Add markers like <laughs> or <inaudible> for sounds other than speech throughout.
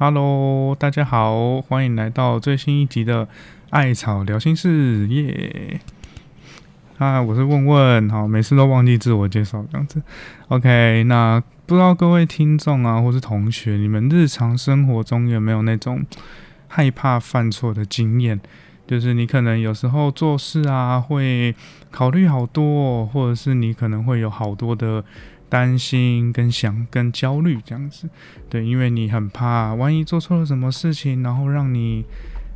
Hello，大家好，欢迎来到最新一集的《艾草聊心事》耶！啊，我是问问，好，每次都忘记自我介绍这样子。OK，那不知道各位听众啊，或是同学，你们日常生活中有没有那种害怕犯错的经验？就是你可能有时候做事啊，会考虑好多，或者是你可能会有好多的。担心跟想跟焦虑这样子，对，因为你很怕万一做错了什么事情，然后让你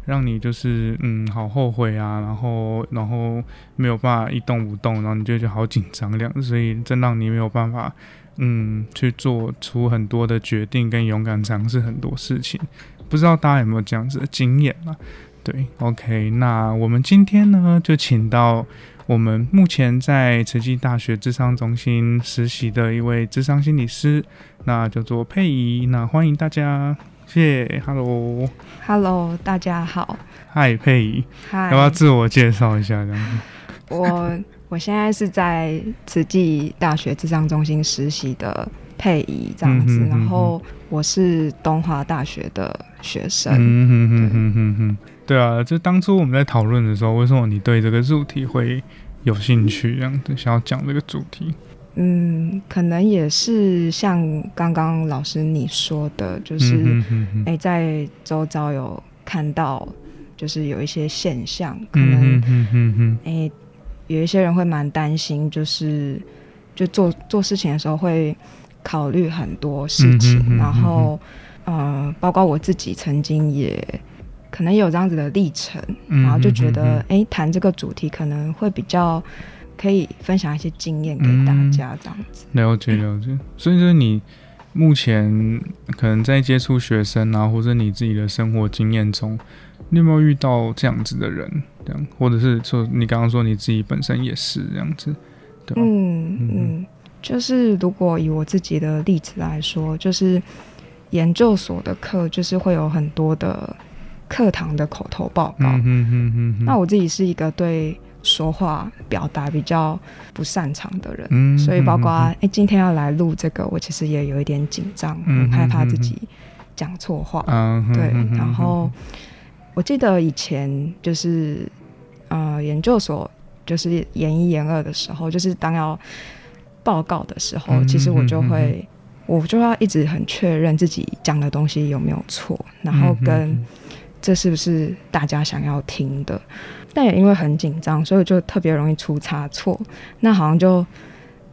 让你就是嗯好后悔啊，然后然后没有办法一动不动，然后你就觉得好紧张这样，所以真让你没有办法嗯去做出很多的决定跟勇敢尝试很多事情。不知道大家有没有这样子的经验啊？对，OK，那我们今天呢就请到。我们目前在慈济大学智商中心实习的一位智商心理师，那叫做佩仪，那欢迎大家，谢谢，Hello，Hello，大家好，嗨，佩仪，嗨，要不要自我介绍一下？这样子，我我现在是在慈济大学智商中心实习的佩仪，这样子，然后我是东华大学的学生，嗯哼嗯哼哼哼。对啊，就当初我们在讨论的时候，为什么你对这个主题会有兴趣，这样子想要讲这个主题？嗯，可能也是像刚刚老师你说的，就是哎，在周遭有看到，就是有一些现象，可能哎，有一些人会蛮担心，就是就做做事情的时候会考虑很多事情，然后呃，包括我自己曾经也。可能有这样子的历程，然后就觉得，哎，谈这个主题可能会比较可以分享一些经验给大家，这样子。了解了解，所以就是你目前可能在接触学生啊，或者你自己的生活经验中，你有没有遇到这样子的人？这样，或者是说你刚刚说你自己本身也是这样子，对嗯嗯，就是如果以我自己的例子来说，就是研究所的课，就是会有很多的。课堂的口头报告，那我自己是一个对说话表达比较不擅长的人，所以包括哎今天要来录这个，我其实也有一点紧张，很害怕自己讲错话。对，然后我记得以前就是呃研究所就是研一研二的时候，就是当要报告的时候，其实我就会我就要一直很确认自己讲的东西有没有错，然后跟。这是不是大家想要听的？但也因为很紧张，所以就特别容易出差错。那好像就，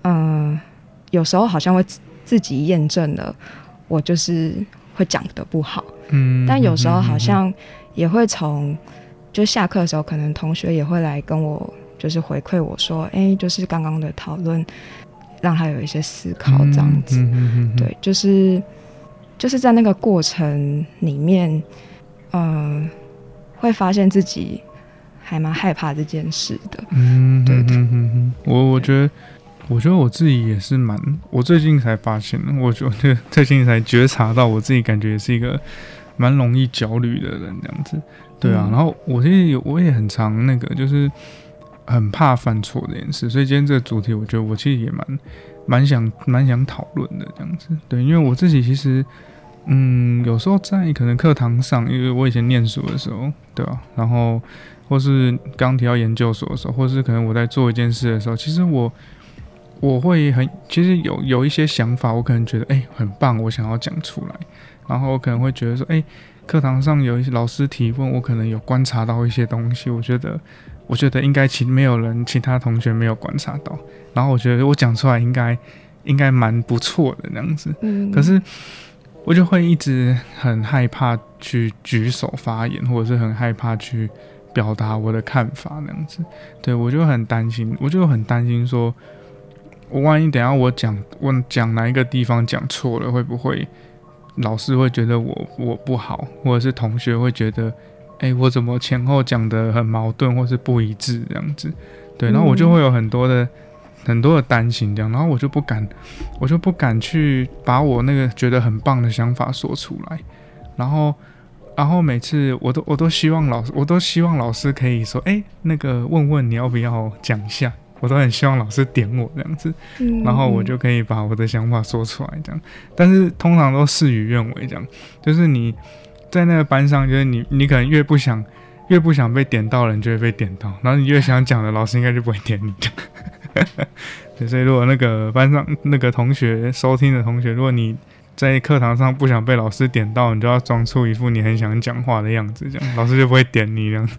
嗯，有时候好像会自己验证了，我就是会讲的不好。嗯。但有时候好像也会从，就下课的时候，可能同学也会来跟我，就是回馈我说，哎，就是刚刚的讨论，让他有一些思考这样子。嗯对，就是就是在那个过程里面。嗯，会发现自己还蛮害怕这件事的。嗯，对对。我我觉得，我觉得我自己也是蛮，我最近才发现，我觉得最近才觉察到，我自己感觉也是一个蛮容易焦虑的人，这样子。对啊，然后我其实有，我也很常那个，就是很怕犯错这件事。所以今天这个主题，我觉得我其实也蛮蛮想蛮想讨论的这样子。对，因为我自己其实。嗯，有时候在可能课堂上，因为我以前念书的时候，对吧？然后或是刚提到研究所的时候，或是可能我在做一件事的时候，其实我我会很，其实有有一些想法，我可能觉得哎很棒，我想要讲出来。然后我可能会觉得说，哎，课堂上有一些老师提问，我可能有观察到一些东西，我觉得我觉得应该其没有人其他同学没有观察到。然后我觉得我讲出来应该应该蛮不错的那样子。嗯，可是。我就会一直很害怕去举手发言，或者是很害怕去表达我的看法那样子。对我就很担心，我就很担心说，我万一等下我讲问讲哪一个地方讲错了，会不会老师会觉得我我不好，或者是同学会觉得，哎，我怎么前后讲的很矛盾，或是不一致这样子？对，然后我就会有很多的。很多的担心这样，然后我就不敢，我就不敢去把我那个觉得很棒的想法说出来，然后，然后每次我都我都希望老师，我都希望老师可以说，哎，那个问问你要不要讲一下，我都很希望老师点我这样子，然后我就可以把我的想法说出来这样。但是通常都事与愿违这样，就是你在那个班上，就是你你可能越不想越不想被点到，人就会被点到，然后你越想讲的，老师应该就不会点你。<laughs> 对，所以如果那个班上那个同学收听的同学，如果你在课堂上不想被老师点到，你就要装出一副你很想讲话的样子，这样老师就不会点你这样。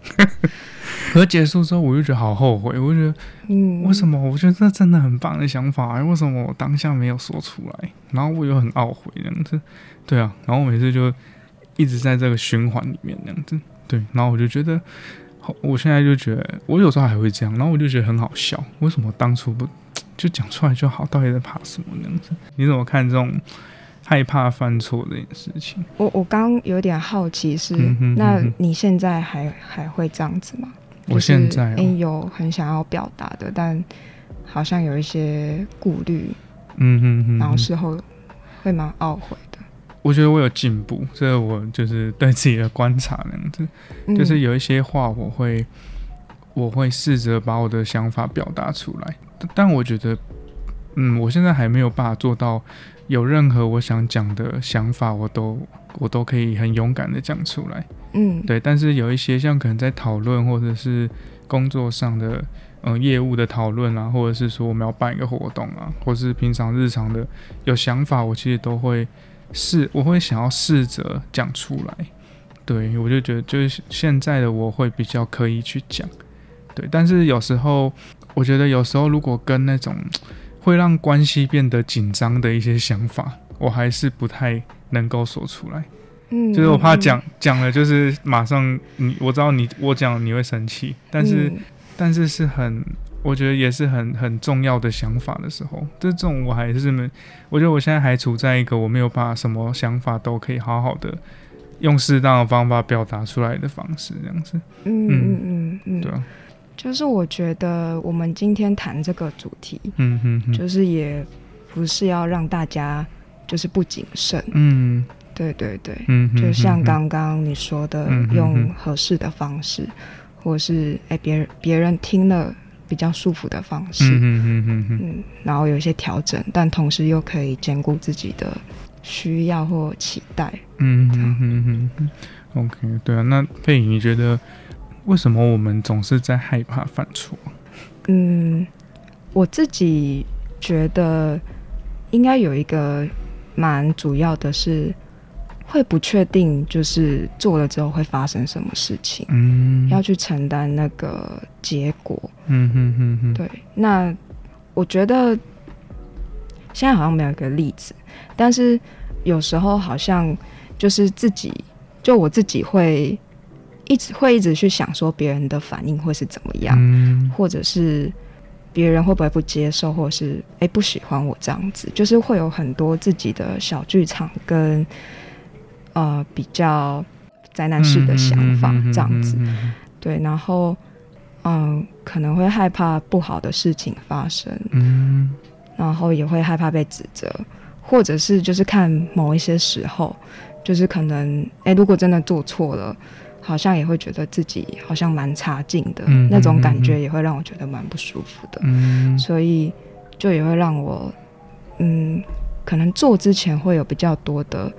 可结束之后，我就觉得好后悔，我就觉得，嗯，为什么？我觉得这真的很棒的想法，为什么我当下没有说出来？然后我又很懊悔这样子，对啊，然后我每次就一直在这个循环里面那样子，对，然后我就觉得，我现在就觉得，我有时候还会这样，然后我就觉得很好笑，为什么当初不就讲出来就好？到底在怕什么那样子？你怎么看这种？害怕犯错这件事情，我我刚有点好奇是，那你现在还还会这样子吗？我现在有很想要表达的，但好像有一些顾虑，嗯哼哼，然后事后会蛮懊悔的。我觉得我有进步，这我就是对自己的观察那样子，就是有一些话我会我会试着把我的想法表达出来，但我觉得，嗯，我现在还没有办法做到。有任何我想讲的想法，我都我都可以很勇敢的讲出来。嗯，对。但是有一些像可能在讨论或者是工作上的，嗯，业务的讨论啊，或者是说我们要办一个活动啊，或是平常日常的有想法，我其实都会试，我会想要试着讲出来。对，我就觉得就是现在的我会比较可以去讲。对，但是有时候我觉得有时候如果跟那种。会让关系变得紧张的一些想法，我还是不太能够说出来。嗯，就是我怕讲讲了，就是马上你我知道你我讲你会生气，但是但是是很，我觉得也是很很重要的想法的时候，这种我还是没，我觉得我现在还处在一个我没有把什么想法都可以好好的用适当的方法表达出来的方式，这样子。嗯嗯嗯嗯，对啊。就是我觉得我们今天谈这个主题，嗯哼，就是也不是要让大家就是不谨慎，嗯，对对对，嗯，就像刚刚你说的，用合适的方式，或是哎别人别人听了比较舒服的方式，嗯嗯嗯嗯，然后有一些调整，但同时又可以兼顾自己的需要或期待，嗯嗯嗯嗯，OK，对啊，那佩影你觉得？为什么我们总是在害怕犯错？嗯，我自己觉得应该有一个蛮主要的是，会不确定，就是做了之后会发生什么事情，嗯，要去承担那个结果，嗯哼哼哼，对。那我觉得现在好像没有一个例子，但是有时候好像就是自己，就我自己会。一直会一直去想说别人的反应会是怎么样，或者是别人会不会不接受，或者是哎不喜欢我这样子，就是会有很多自己的小剧场跟呃比较灾难式的想法这样子。对，然后嗯可能会害怕不好的事情发生，嗯，然后也会害怕被指责，或者是就是看某一些时候，就是可能哎如果真的做错了。好像也会觉得自己好像蛮差劲的那种感觉，也会让我觉得蛮不舒服的。嗯，所以就也会让我，嗯，可能做之前会有比较多的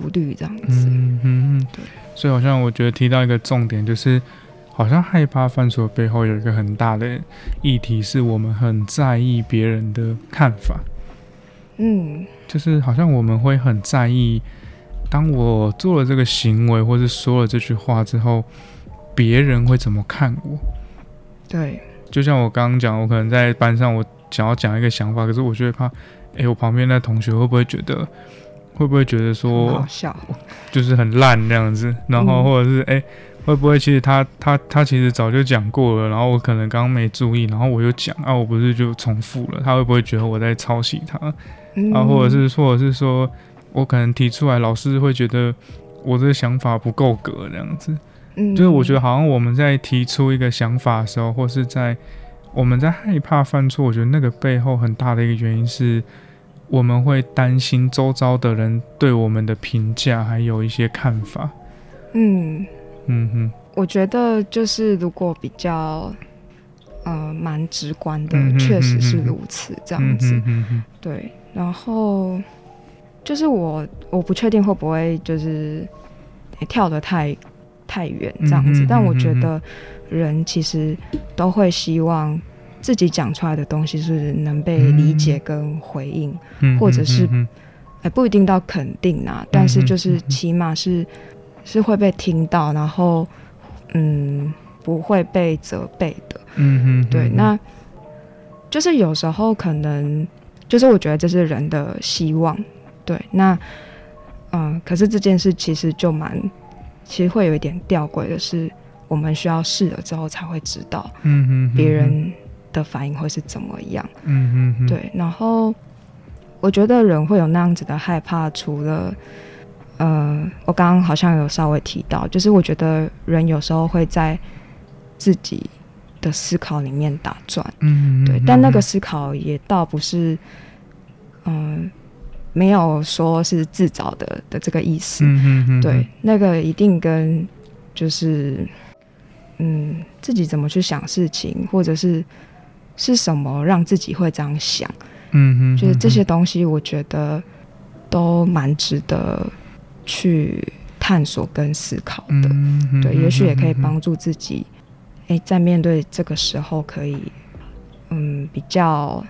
顾虑这样子。嗯嗯，对。所以好像我觉得提到一个重点，就是好像害怕犯错背后有一个很大的议题，是我们很在意别人的看法。嗯，就是好像我们会很在意。当我做了这个行为，或是说了这句话之后，别人会怎么看我？对，就像我刚刚讲，我可能在班上，我想要讲一个想法，可是我就会怕，哎，我旁边的同学会不会觉得，会不会觉得说，好笑，就是很烂那样子，然后或者是哎，会不会其实他他他其实早就讲过了，然后我可能刚刚没注意，然后我又讲啊，我不是就重复了，他会不会觉得我在抄袭他？啊，或者是或者是说。我可能提出来，老师会觉得我这个想法不够格这样子。嗯，就是我觉得好像我们在提出一个想法的时候，或是在我们在害怕犯错，我觉得那个背后很大的一个原因是，我们会担心周遭的人对我们的评价，还有一些看法。嗯嗯哼，我觉得就是如果比较呃蛮直观的，确实是如此这样子嗯。对，然后就是我我不确定会不会就是跳得太太远这样子，但我觉得人其实都会希望自己讲出来的东西是能被理解跟回应，或者是哎不一定到肯定啊，但是就是起码是是会被听到，然后嗯不会被责备的。嗯对，那就是有时候可能就是我觉得这是人的希望，对，那嗯，可是这件事其实就蛮。其实会有一点吊诡的是，我们需要试了之后才会知道，嗯别人的反应会是怎么样，嗯嗯，对。然后我觉得人会有那样子的害怕，除了，呃，我刚刚好像有稍微提到，就是我觉得人有时候会在自己的思考里面打转，嗯，对。但那个思考也倒不是，嗯。没有说是自找的的这个意思，对，那个一定跟就是嗯自己怎么去想事情，或者是是什么让自己会这样想，嗯嗯，就是这些东西，我觉得都蛮值得去探索跟思考的，对，也许也可以帮助自己，哎，在面对这个时候可以嗯比较。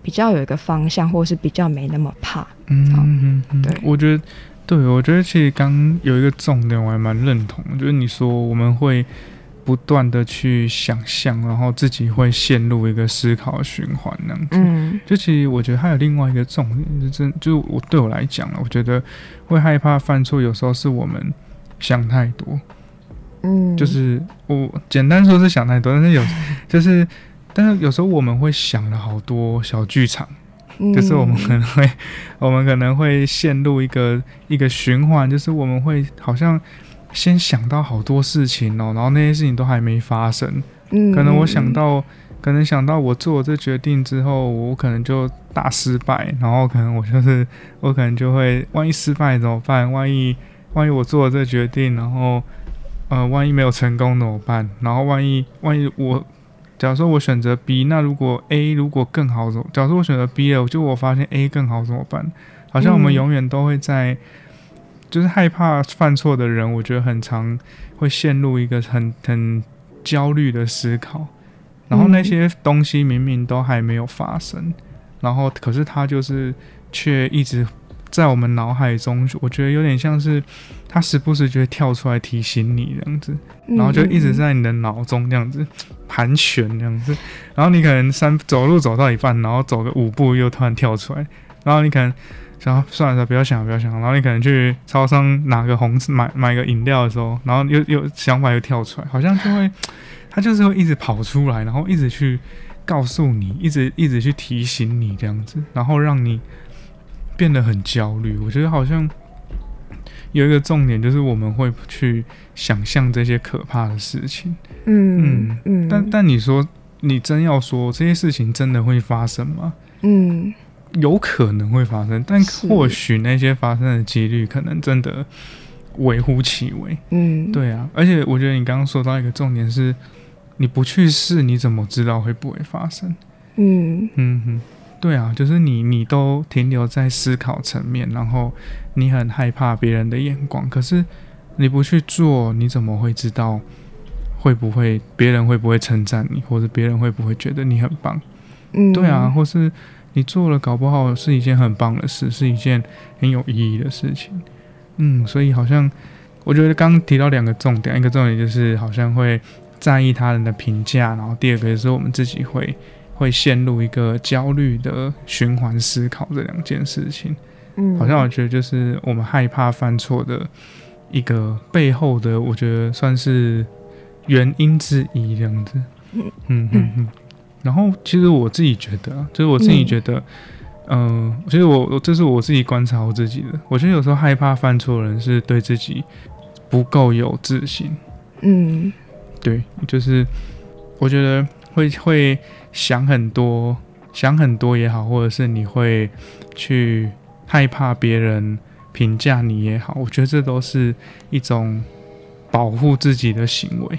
比较有一个方向，或是比较没那么怕。嗯嗯，对，我觉得，对我觉得其实刚有一个重点，我还蛮认同，就是你说我们会不断的去想象，然后自己会陷入一个思考循环那样子。嗯，就其实我觉得还有另外一个重点，就真就我对我来讲我觉得会害怕犯错，有时候是我们想太多。嗯，就是我简单说是想太多，但是有 <laughs> 就是。但是有时候我们会想了好多小剧场，就是我们可能会，我们可能会陷入一个一个循环，就是我们会好像先想到好多事情哦，然后那些事情都还没发生。嗯，可能我想到，可能想到我做这决定之后，我可能就大失败，然后可能我就是我可能就会，万一失败怎么办？万一万一我做了这决定，然后呃，万一没有成功怎么办？然后万一万一我。假如说我选择 B，那如果 A 如果更好怎？假如说我选择 B 了，就我发现 A 更好怎么办？好像我们永远都会在，就是害怕犯错的人，我觉得很常会陷入一个很很焦虑的思考，然后那些东西明明都还没有发生，然后可是他就是却一直。在我们脑海中，我觉得有点像是他时不时就会跳出来提醒你这样子，然后就一直在你的脑中这样子盘旋这样子，然后你可能三走路走到一半，然后走个五步又突然跳出来，然后你可能想算了算，不要想，不要想，然后你可能去超商拿个红买买个饮料的时候，然后又又想法又跳出来，好像就会他就是会一直跑出来，然后一直去告诉你，一直一直去提醒你这样子，然后让你。变得很焦虑，我觉得好像有一个重点，就是我们会去想象这些可怕的事情。嗯嗯嗯。但但你说，你真要说这些事情真的会发生吗？嗯，有可能会发生，但或许那些发生的几率可能真的微乎其微。嗯，对啊。而且我觉得你刚刚说到一个重点是，你不去试，你怎么知道会不会发生？嗯嗯哼。对啊，就是你，你都停留在思考层面，然后你很害怕别人的眼光，可是你不去做，你怎么会知道会不会别人会不会称赞你，或者别人会不会觉得你很棒？嗯，对啊，或是你做了，搞不好是一件很棒的事，是一件很有意义的事情。嗯，所以好像我觉得刚刚提到两个重点，一个重点就是好像会在意他人的评价，然后第二个就是我们自己会。会陷入一个焦虑的循环思考这两件事情，嗯，好像我觉得就是我们害怕犯错的一个背后的，我觉得算是原因之一这样子，嗯嗯嗯。然后其实我自己觉得，就是我自己觉得，嗯，其实我这是我自己观察我自己的，我觉得有时候害怕犯错的人是对自己不够有自信，嗯，对，就是我觉得会会。想很多，想很多也好，或者是你会去害怕别人评价你也好，我觉得这都是一种保护自己的行为。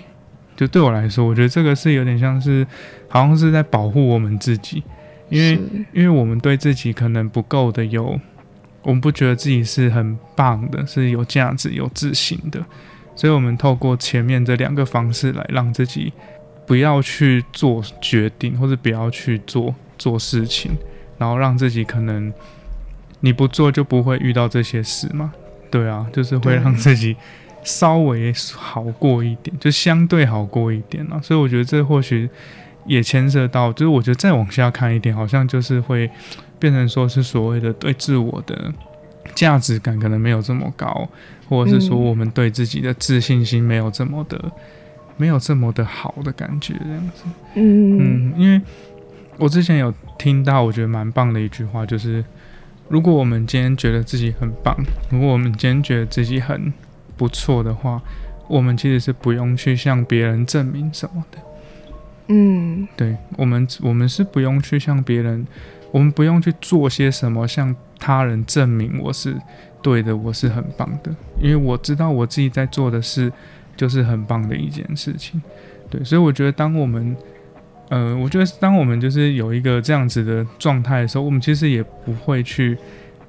就对我来说，我觉得这个是有点像是，好像是在保护我们自己，因为因为我们对自己可能不够的有，我们不觉得自己是很棒的，是有价值、有自信的，所以我们透过前面这两个方式来让自己不要去做决定，或者不要去做做事情，然后让自己可能你不做就不会遇到这些事嘛。对啊，就是会让自己。稍微好过一点，就相对好过一点了。所以我觉得这或许也牵涉到，就是我觉得再往下看一点，好像就是会变成说是所谓的对自我的价值感可能没有这么高，或者是说我们对自己的自信心没有这么的没有这么的好的感觉这样子。嗯嗯，因为我之前有听到我觉得蛮棒的一句话，就是如果我们今天觉得自己很棒，如果我们今天觉得自己很不错的话，我们其实是不用去向别人证明什么的。嗯，对我们，我们是不用去向别人，我们不用去做些什么向他人证明我是对的，我是很棒的。因为我知道我自己在做的事就是很棒的一件事情。对，所以我觉得，当我们，呃，我觉得当我们就是有一个这样子的状态的时候，我们其实也不会去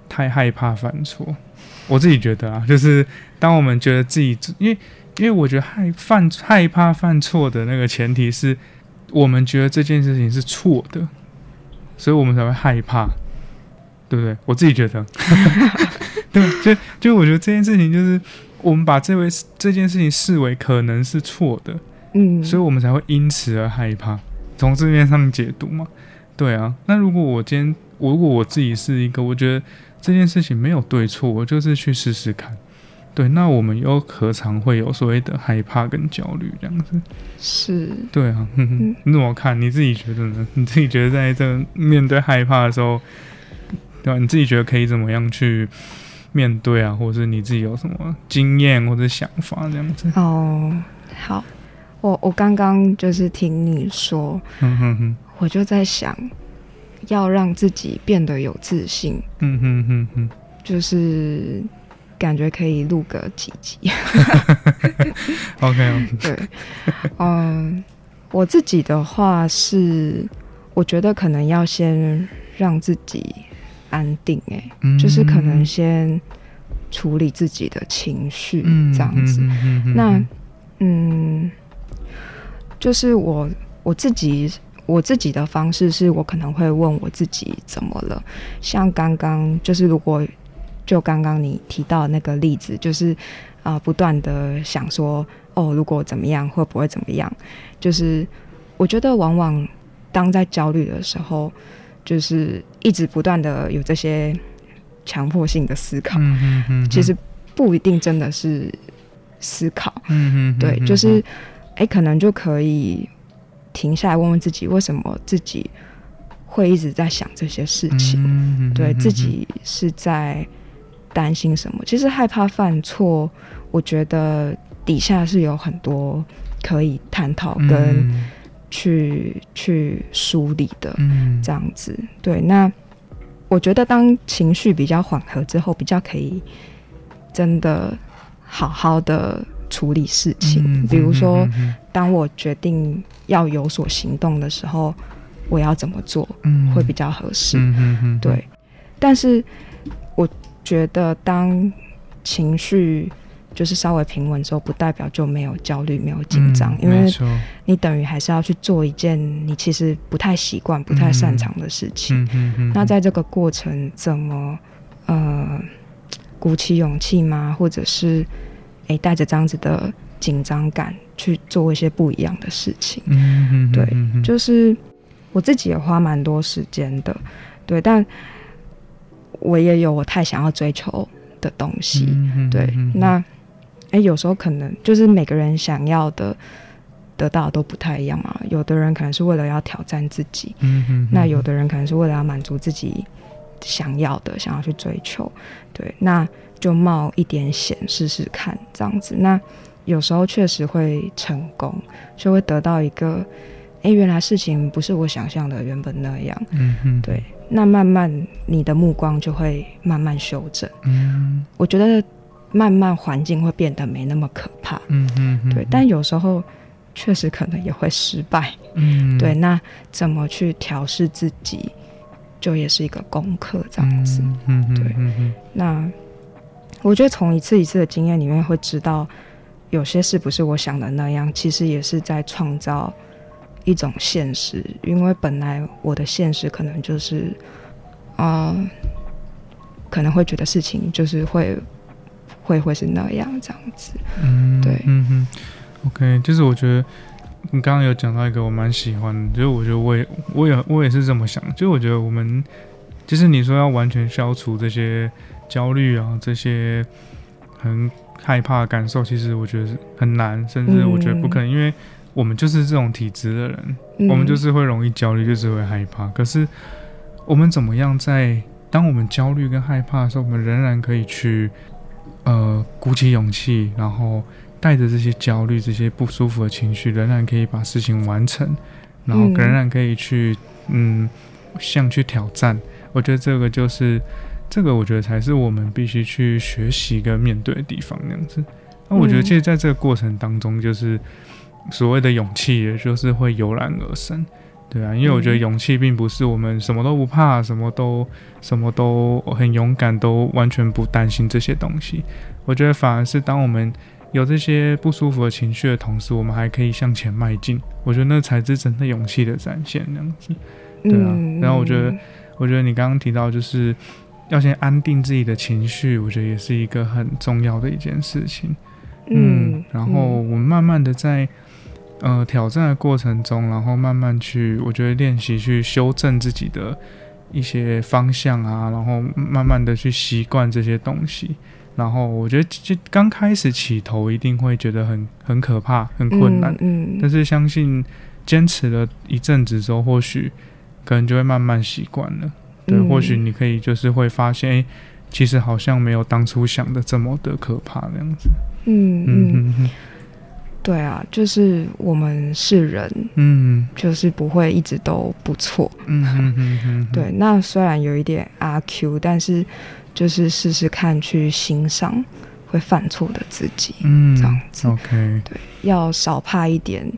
太害怕犯错。我自己觉得啊，就是当我们觉得自己，因为因为我觉得害犯害怕犯错的那个前提是我们觉得这件事情是错的，所以我们才会害怕，对不对？我自己觉得，<laughs> 对，就就我觉得这件事情就是我们把这位这件事情视为可能是错的，嗯，所以我们才会因此而害怕，从字面上解读嘛，对啊。那如果我今天，如果我自己是一个，我觉得。这件事情没有对错，我就是去试试看。对，那我们又何尝会有所谓的害怕跟焦虑这样子？是，对啊。你怎么看？你自己觉得呢？<laughs> 你自己觉得在这面对害怕的时候，对吧？你自己觉得可以怎么样去面对啊？或者是你自己有什么经验或者想法这样子？哦，好，我我刚刚就是听你说，嗯哼哼，我就在想。要让自己变得有自信，嗯哼哼哼，就是感觉可以录个几集。<laughs> OK，<laughs> 对，嗯，我自己的话是，我觉得可能要先让自己安定，哎，就是可能先处理自己的情绪，这样子。那，嗯，就是我我自己。我自己的方式是我可能会问我自己怎么了，像刚刚就是如果就刚刚你提到那个例子，就是啊不断的想说哦如果怎么样会不会怎么样，就是我觉得往往当在焦虑的时候，就是一直不断的有这些强迫性的思考，嗯嗯其实不一定真的是思考，嗯嗯，对，就是哎可能就可以。停下来问问自己，为什么自己会一直在想这些事情？对自己是在担心什么？其实害怕犯错，我觉得底下是有很多可以探讨跟去去梳理的。这样子，对。那我觉得当情绪比较缓和之后，比较可以真的好好的处理事情。比如说，当我决定。要有所行动的时候，我要怎么做会比较合适？对，但是我觉得当情绪就是稍微平稳之后，不代表就没有焦虑、没有紧张，因为你等于还是要去做一件你其实不太习惯、不太擅长的事情。那在这个过程，怎么呃鼓起勇气吗？或者是诶带着这样子的紧张感？去做一些不一样的事情，嗯对，就是我自己也花蛮多时间的，对，但我也有我太想要追求的东西，对，那哎，有时候可能就是每个人想要的得到都不太一样嘛，有的人可能是为了要挑战自己，嗯那有的人可能是为了要满足自己想要的，想要去追求，对，那就冒一点险试试看，这样子，那。有时候确实会成功，就会得到一个，哎，原来事情不是我想象的原本那样。嗯嗯，对。那慢慢你的目光就会慢慢修正。嗯，我觉得慢慢环境会变得没那么可怕。嗯嗯，对。但有时候确实可能也会失败。嗯，对，那怎么去调试自己，就也是一个功课，这样子。嗯对。那我觉得从一次一次的经验里面会知道，有些事不是我想的那样，其实也是在创造一种现实。因为本来我的现实可能就是，啊，可能会觉得事情就是会会会是那样这样子。嗯，对，嗯哼。OK，就是我觉得你刚刚有讲到一个我蛮喜欢的，就是我觉得我也我也我也是这么想，就我觉得我们就是你说要完全消除这些焦虑啊，这些很害怕的感受，其实我觉得是很难，甚至我觉得不可能，因为我们就是这种体质的人，我们就是会容易焦虑，就是会害怕。可是我们怎么样在当我们焦虑跟害怕的时候，我们仍然可以去呃鼓起勇气，然后。带着这些焦虑、这些不舒服的情绪，仍然可以把事情完成，然后仍然可以去，嗯，像去挑战。我觉得这个就是，这个我觉得才是我们必须去学习跟面对的地方，那样子。那我觉得，其实在这个过程当中，就是所谓的勇气，也就是会油然而生，对啊。因为我觉得勇气并不是我们什么都不怕，什么都什么都很勇敢，都完全不担心这些东西。我觉得反而是当我们有这些不舒服的情绪的同时，我们还可以向前迈进。我觉得那才是真的勇气的展现，那样子，对啊。然后我觉得，我觉得你刚刚提到就是要先安定自己的情绪，我觉得也是一个很重要的一件事情。嗯，然后我们慢慢的在呃挑战的过程中，然后慢慢去，我觉得练习去修正自己的一些方向啊，然后慢慢的去习惯这些东西。然后我觉得，就刚开始起头一定会觉得很很可怕、很困难。嗯。但是相信坚持了一阵子之后，或许可能就会慢慢习惯了。对，或许你可以就是会发现，哎，其实好像没有当初想的这么的可怕那样子。嗯嗯嗯。对啊，就是我们是人，嗯，就是不会一直都不错。嗯嗯嗯。对，那虽然有一点阿 Q，但是。就是试试看，去欣赏会犯错的自己，嗯，这样子，OK，对，要少怕一点。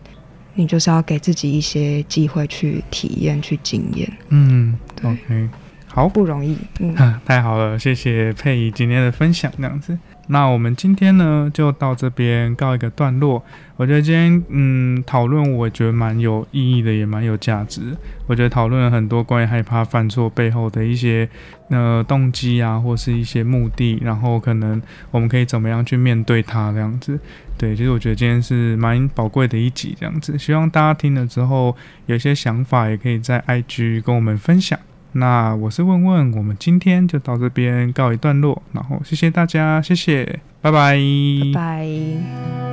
你就是要给自己一些机会去体验、去经验，嗯，OK，好，不容易，嗯，<laughs> 太好了，谢谢佩仪今天的分享，这样子。那我们今天呢，就到这边告一个段落。我觉得今天，嗯，讨论我觉得蛮有意义的，也蛮有价值。我觉得讨论了很多关于害怕犯错背后的一些呃动机啊，或是一些目的，然后可能我们可以怎么样去面对它这样子。对，其实我觉得今天是蛮宝贵的一集这样子。希望大家听了之后有些想法，也可以在 IG 跟我们分享。那我是问问，我们今天就到这边告一段落，然后谢谢大家，谢谢，拜拜，拜拜。